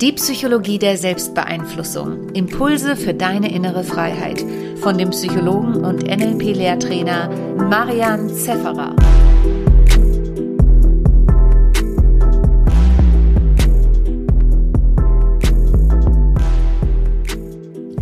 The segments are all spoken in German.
Die Psychologie der Selbstbeeinflussung. Impulse für deine innere Freiheit. Von dem Psychologen und NLP-Lehrtrainer Marian Zefferer.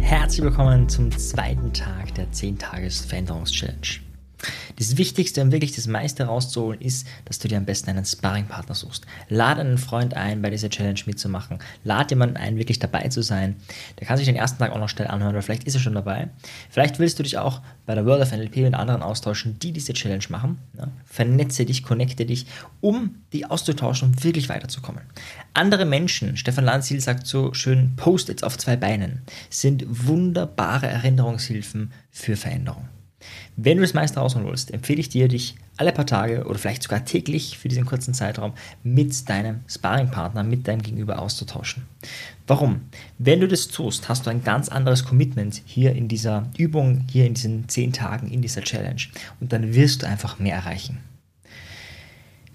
Herzlich willkommen zum zweiten Tag der 10-Tages-Veränderungs-Challenge. Das Wichtigste, um wirklich das meiste rauszuholen, ist, dass du dir am besten einen Sparringpartner suchst. Lade einen Freund ein, bei dieser Challenge mitzumachen. Lade jemanden ein, wirklich dabei zu sein. Der kann sich den ersten Tag auch noch schnell anhören, oder vielleicht ist er schon dabei. Vielleicht willst du dich auch bei der World of NLP mit anderen austauschen, die diese Challenge machen. Ja, vernetze dich, connecte dich, um die auszutauschen um wirklich weiterzukommen. Andere Menschen, Stefan Lanzil sagt so schön, Post-its auf zwei Beinen, sind wunderbare Erinnerungshilfen für Veränderung. Wenn du das meiste rausholen willst, empfehle ich dir, dich alle paar Tage oder vielleicht sogar täglich für diesen kurzen Zeitraum mit deinem Sparringpartner, mit deinem Gegenüber auszutauschen. Warum? Wenn du das tust, hast du ein ganz anderes Commitment hier in dieser Übung, hier in diesen zehn Tagen, in dieser Challenge. Und dann wirst du einfach mehr erreichen.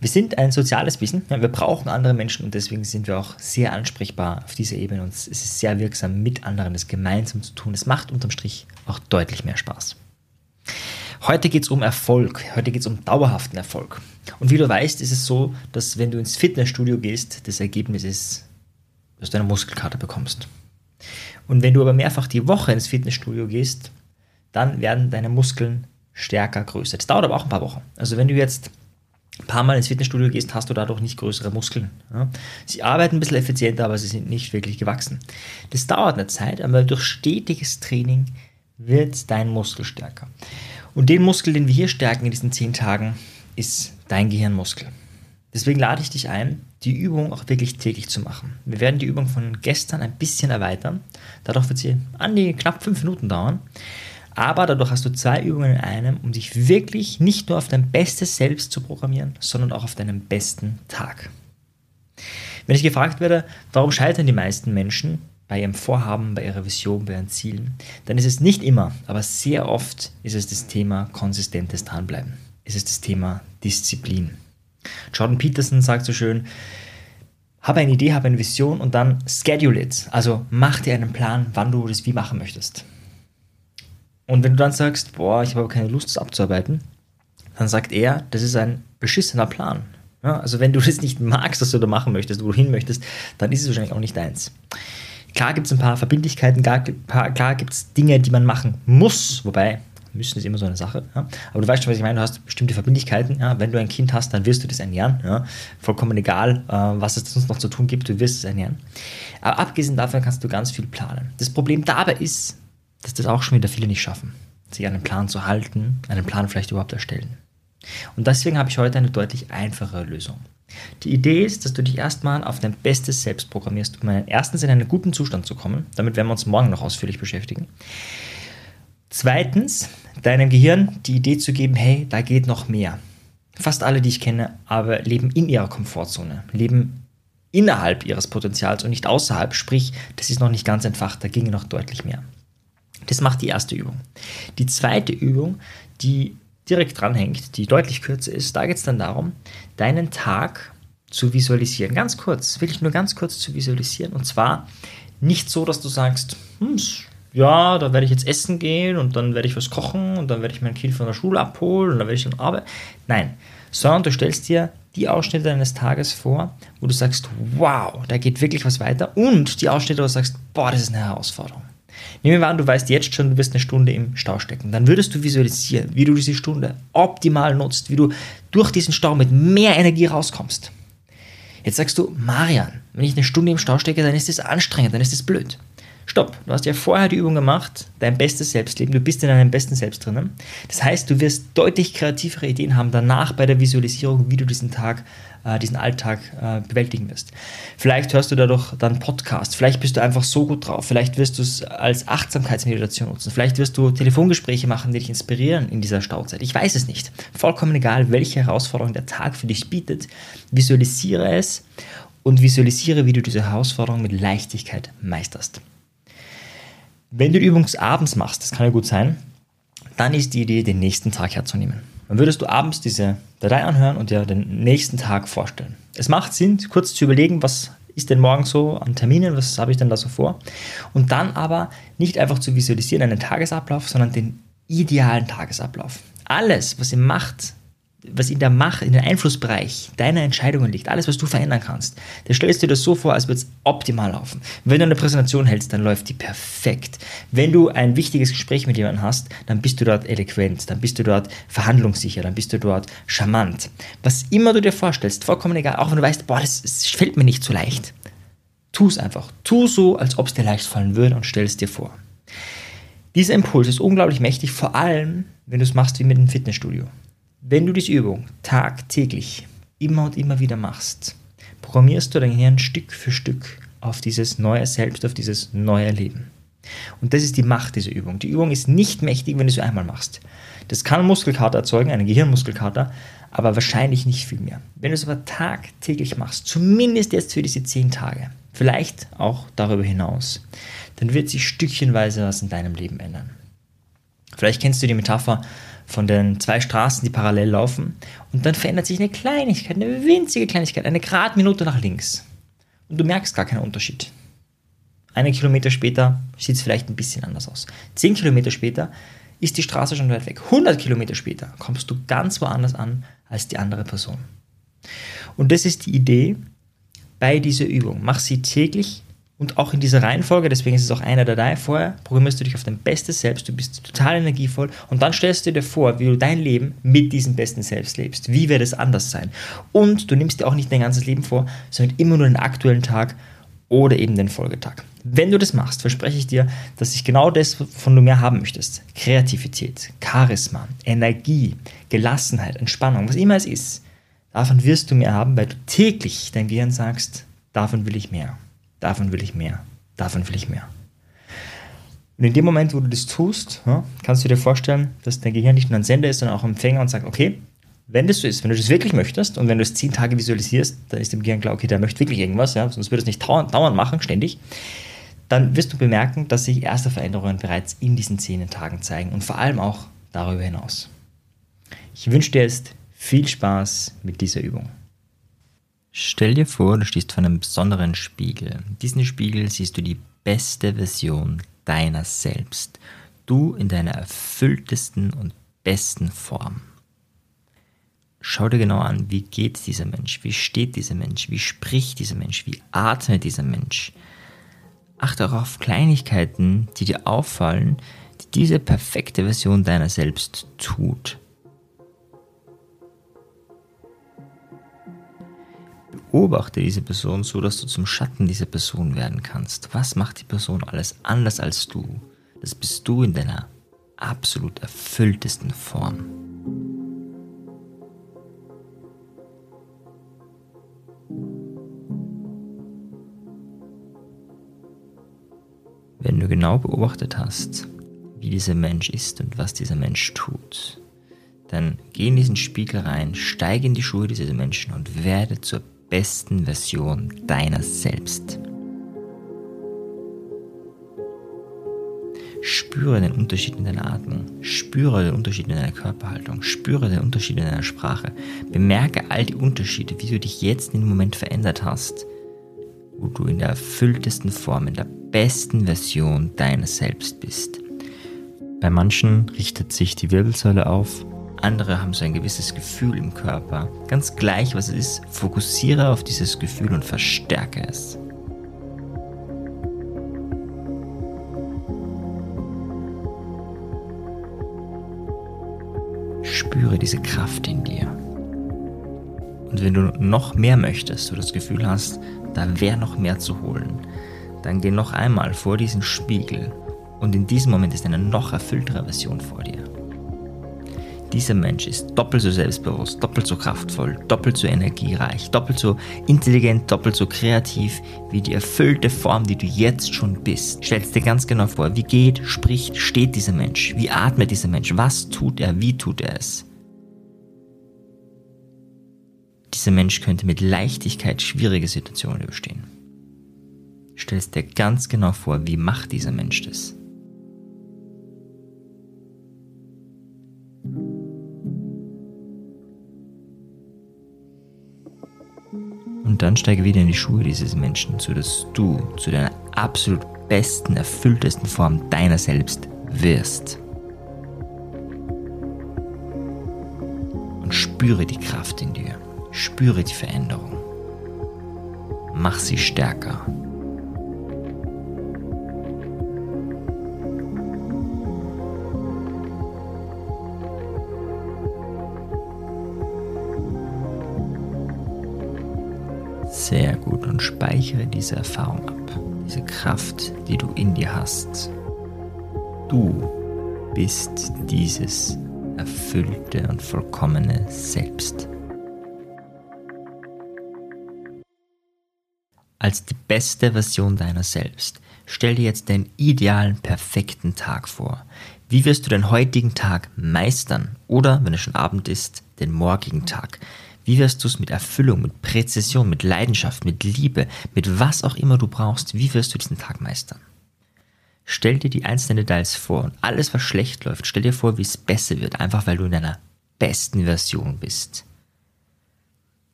Wir sind ein soziales Wesen, wir brauchen andere Menschen und deswegen sind wir auch sehr ansprechbar auf dieser Ebene und es ist sehr wirksam, mit anderen das gemeinsam zu tun. Es macht unterm Strich auch deutlich mehr Spaß. Heute geht es um Erfolg, heute geht es um dauerhaften Erfolg. Und wie du weißt, ist es so, dass wenn du ins Fitnessstudio gehst, das Ergebnis ist, dass du eine Muskelkarte bekommst. Und wenn du aber mehrfach die Woche ins Fitnessstudio gehst, dann werden deine Muskeln stärker, größer. Das dauert aber auch ein paar Wochen. Also wenn du jetzt ein paar Mal ins Fitnessstudio gehst, hast du dadurch nicht größere Muskeln. Ja. Sie arbeiten ein bisschen effizienter, aber sie sind nicht wirklich gewachsen. Das dauert eine Zeit, aber durch stetiges Training wird dein Muskel stärker. Und den Muskel, den wir hier stärken in diesen zehn Tagen, ist dein Gehirnmuskel. Deswegen lade ich dich ein, die Übung auch wirklich täglich zu machen. Wir werden die Übung von gestern ein bisschen erweitern. Dadurch wird sie an die knapp fünf Minuten dauern. Aber dadurch hast du zwei Übungen in einem, um dich wirklich nicht nur auf dein bestes Selbst zu programmieren, sondern auch auf deinen besten Tag. Wenn ich gefragt werde, warum scheitern die meisten Menschen, bei ihrem Vorhaben, bei ihrer Vision, bei ihren Zielen, dann ist es nicht immer, aber sehr oft ist es das Thema konsistentes Dranbleiben. Es ist das Thema Disziplin. Jordan Peterson sagt so schön, habe eine Idee, habe eine Vision und dann schedule it. Also mach dir einen Plan, wann du das wie machen möchtest. Und wenn du dann sagst, boah, ich habe keine Lust, das abzuarbeiten, dann sagt er, das ist ein beschissener Plan. Ja, also wenn du das nicht magst, was du da machen möchtest, wo du hin möchtest, dann ist es wahrscheinlich auch nicht deins. Klar gibt es ein paar Verbindlichkeiten, klar gibt es Dinge, die man machen muss, wobei müssen ist immer so eine Sache. Ja. Aber du weißt schon, was ich meine, du hast bestimmte Verbindlichkeiten. Ja. Wenn du ein Kind hast, dann wirst du das ernähren. Ja. Vollkommen egal, äh, was es sonst noch zu tun gibt, du wirst es ernähren. Aber abgesehen davon kannst du ganz viel planen. Das Problem dabei ist, dass das auch schon wieder viele nicht schaffen, sich einen Plan zu halten, einen Plan vielleicht überhaupt erstellen. Und deswegen habe ich heute eine deutlich einfachere Lösung. Die Idee ist, dass du dich erstmal auf dein bestes Selbst programmierst, um erstens in einen guten Zustand zu kommen. Damit werden wir uns morgen noch ausführlich beschäftigen. Zweitens, deinem Gehirn die Idee zu geben, hey, da geht noch mehr. Fast alle, die ich kenne, aber leben in ihrer Komfortzone, leben innerhalb ihres Potenzials und nicht außerhalb, sprich, das ist noch nicht ganz entfacht, da ginge noch deutlich mehr. Das macht die erste Übung. Die zweite Übung, die direkt dranhängt, die deutlich kürzer ist, da geht es dann darum, deinen Tag zu visualisieren. Ganz kurz, wirklich nur ganz kurz zu visualisieren. Und zwar nicht so, dass du sagst, hm, ja, da werde ich jetzt essen gehen und dann werde ich was kochen und dann werde ich mein Kind von der Schule abholen und dann werde ich dann arbeiten. Nein, sondern du stellst dir die Ausschnitte deines Tages vor, wo du sagst, wow, da geht wirklich was weiter und die Ausschnitte, wo du sagst, boah, das ist eine Herausforderung. Nehmen wir an, du weißt jetzt schon, du wirst eine Stunde im Stau stecken. Dann würdest du visualisieren, wie du diese Stunde optimal nutzt, wie du durch diesen Stau mit mehr Energie rauskommst. Jetzt sagst du, Marian, wenn ich eine Stunde im Stau stecke, dann ist das anstrengend, dann ist das blöd. Stopp, du hast ja vorher die Übung gemacht, dein bestes Selbstleben, du bist in deinem besten Selbst drinnen. Das heißt, du wirst deutlich kreativere Ideen haben danach bei der Visualisierung, wie du diesen Tag, äh, diesen Alltag äh, bewältigen wirst. Vielleicht hörst du dadurch dann Podcast, vielleicht bist du einfach so gut drauf, vielleicht wirst du es als Achtsamkeitsmeditation nutzen, vielleicht wirst du Telefongespräche machen, die dich inspirieren in dieser Stauzeit. Ich weiß es nicht. Vollkommen egal, welche Herausforderung der Tag für dich bietet, visualisiere es und visualisiere, wie du diese Herausforderung mit Leichtigkeit meisterst. Wenn du die Übung abends machst, das kann ja gut sein, dann ist die Idee, den nächsten Tag herzunehmen. Dann würdest du abends diese Datei anhören und dir den nächsten Tag vorstellen. Es macht Sinn, kurz zu überlegen, was ist denn morgen so an Terminen, was habe ich denn da so vor? Und dann aber nicht einfach zu visualisieren einen Tagesablauf, sondern den idealen Tagesablauf. Alles, was ihr macht, was in der Macht, in den Einflussbereich deiner Entscheidungen liegt, alles, was du verändern kannst, da stellst du dir das so vor, als würde es optimal laufen. Wenn du eine Präsentation hältst, dann läuft die perfekt. Wenn du ein wichtiges Gespräch mit jemandem hast, dann bist du dort eloquent, dann bist du dort verhandlungssicher, dann bist du dort charmant. Was immer du dir vorstellst, vollkommen egal, auch wenn du weißt, boah, das, das fällt mir nicht so leicht. Tu es einfach. Tu so, als ob es dir leicht fallen würde und stell es dir vor. Dieser Impuls ist unglaublich mächtig, vor allem, wenn du es machst wie mit einem Fitnessstudio. Wenn du diese Übung tagtäglich immer und immer wieder machst, programmierst du dein Gehirn Stück für Stück auf dieses neue Selbst, auf dieses neue Leben. Und das ist die Macht dieser Übung. Die Übung ist nicht mächtig, wenn du sie einmal machst. Das kann Muskelkater erzeugen, einen Gehirnmuskelkater, aber wahrscheinlich nicht viel mehr. Wenn du es aber tagtäglich machst, zumindest jetzt für diese zehn Tage, vielleicht auch darüber hinaus, dann wird sich stückchenweise was in deinem Leben ändern. Vielleicht kennst du die Metapher von den zwei Straßen, die parallel laufen. Und dann verändert sich eine Kleinigkeit, eine winzige Kleinigkeit, eine Gradminute nach links. Und du merkst gar keinen Unterschied. Einen Kilometer später sieht es vielleicht ein bisschen anders aus. Zehn Kilometer später ist die Straße schon weit weg. 100 Kilometer später kommst du ganz woanders an als die andere Person. Und das ist die Idee bei dieser Übung. Mach sie täglich und auch in dieser Reihenfolge, deswegen ist es auch einer der drei, vorher programmierst du dich auf dein bestes Selbst, du bist total energievoll und dann stellst du dir vor, wie du dein Leben mit diesem besten Selbst lebst. Wie wird es anders sein? Und du nimmst dir auch nicht dein ganzes Leben vor, sondern immer nur den aktuellen Tag oder eben den Folgetag. Wenn du das machst, verspreche ich dir, dass ich genau das von du mehr haben möchtest. Kreativität, Charisma, Energie, Gelassenheit, Entspannung, was immer es ist. Davon wirst du mehr haben, weil du täglich dein Gehirn sagst, davon will ich mehr. Davon will ich mehr. Davon will ich mehr. Und in dem Moment, wo du das tust, kannst du dir vorstellen, dass dein Gehirn nicht nur ein Sender ist, sondern auch ein Empfänger und sagt, okay, wenn das so ist, wenn du das wirklich möchtest und wenn du es zehn Tage visualisierst, dann ist dem Gehirn klar, okay, der möchte wirklich irgendwas, ja, sonst würde es nicht dauernd machen, ständig, dann wirst du bemerken, dass sich erste Veränderungen bereits in diesen zehn Tagen zeigen und vor allem auch darüber hinaus. Ich wünsche dir jetzt viel Spaß mit dieser Übung. Stell dir vor, du stehst vor einem besonderen Spiegel. In diesem Spiegel siehst du die beste Version deiner selbst. Du in deiner erfülltesten und besten Form. Schau dir genau an, wie geht dieser Mensch, wie steht dieser Mensch, wie spricht dieser Mensch, wie atmet dieser Mensch. Achte auch auf Kleinigkeiten, die dir auffallen, die diese perfekte Version deiner selbst tut. Beobachte diese Person so, dass du zum Schatten dieser Person werden kannst. Was macht die Person alles anders als du? Das bist du in deiner absolut erfülltesten Form. Wenn du genau beobachtet hast, wie dieser Mensch ist und was dieser Mensch tut, dann geh in diesen Spiegel rein, steige in die Schuhe dieses Menschen und werde zur besten Version deiner selbst. Spüre den Unterschied in deiner Atmung, spüre den Unterschied in deiner Körperhaltung, spüre den Unterschied in deiner Sprache. Bemerke all die Unterschiede, wie du dich jetzt in dem Moment verändert hast, wo du in der erfülltesten Form, in der besten Version deines Selbst bist. Bei manchen richtet sich die Wirbelsäule auf, andere haben so ein gewisses Gefühl im Körper. Ganz gleich, was es ist, fokussiere auf dieses Gefühl und verstärke es. Spüre diese Kraft in dir. Und wenn du noch mehr möchtest, du das Gefühl hast, da wäre noch mehr zu holen, dann geh noch einmal vor diesen Spiegel und in diesem Moment ist eine noch erfülltere Version vor dir. Dieser Mensch ist doppelt so selbstbewusst, doppelt so kraftvoll, doppelt so energiereich, doppelt so intelligent, doppelt so kreativ wie die erfüllte Form, die du jetzt schon bist. Stellst dir ganz genau vor, wie geht, spricht, steht dieser Mensch, wie atmet dieser Mensch, was tut er, wie tut er es. Dieser Mensch könnte mit Leichtigkeit schwierige Situationen überstehen. Stellst dir ganz genau vor, wie macht dieser Mensch das. Und dann steige wieder in die Schuhe dieses Menschen, sodass du zu deiner absolut besten, erfülltesten Form deiner selbst wirst. Und spüre die Kraft in dir. Spüre die Veränderung. Mach sie stärker. Und speichere diese Erfahrung ab, diese Kraft, die du in dir hast. Du bist dieses erfüllte und vollkommene Selbst. Als die beste Version deiner selbst, stell dir jetzt den idealen, perfekten Tag vor. Wie wirst du den heutigen Tag meistern? Oder, wenn es schon Abend ist, den morgigen Tag? Wie wirst du es mit Erfüllung, mit Präzision, mit Leidenschaft, mit Liebe, mit was auch immer du brauchst, wie wirst du diesen Tag meistern? Stell dir die einzelnen Details vor und alles, was schlecht läuft, stell dir vor, wie es besser wird, einfach weil du in deiner besten Version bist.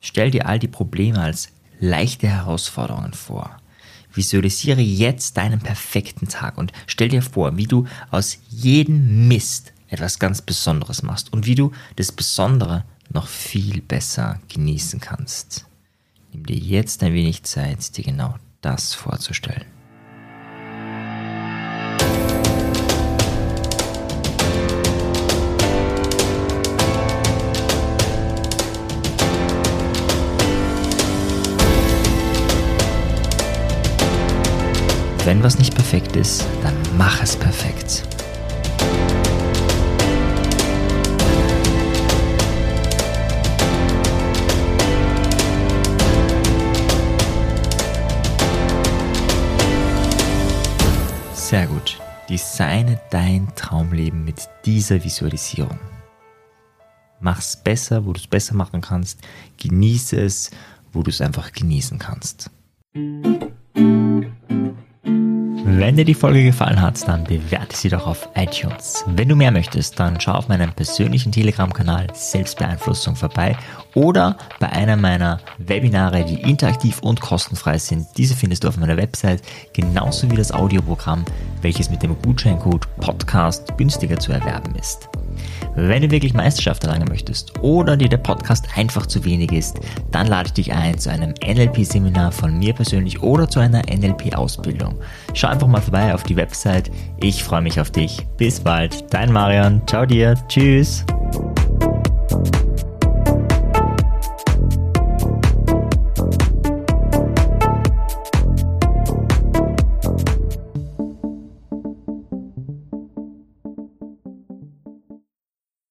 Stell dir all die Probleme als leichte Herausforderungen vor. Visualisiere jetzt deinen perfekten Tag und stell dir vor, wie du aus jedem Mist etwas ganz Besonderes machst und wie du das Besondere noch viel besser genießen kannst. Nimm dir jetzt ein wenig Zeit, dir genau das vorzustellen. Wenn was nicht perfekt ist, dann mach es perfekt. Designe dein Traumleben mit dieser Visualisierung. Mach's besser, wo du es besser machen kannst. Genieße es, wo du es einfach genießen kannst. Wenn dir die Folge gefallen hat, dann bewerte sie doch auf iTunes. Wenn du mehr möchtest, dann schau auf meinem persönlichen Telegram-Kanal Selbstbeeinflussung vorbei oder bei einer meiner Webinare, die interaktiv und kostenfrei sind. Diese findest du auf meiner Website, genauso wie das Audioprogramm, welches mit dem Gutscheincode Podcast günstiger zu erwerben ist. Wenn du wirklich Meisterschaft erlangen möchtest oder dir der Podcast einfach zu wenig ist, dann lade ich dich ein zu einem NLP-Seminar von mir persönlich oder zu einer NLP-Ausbildung. Schau einfach mal vorbei auf die Website. Ich freue mich auf dich. Bis bald. Dein Marian. Ciao dir. Tschüss.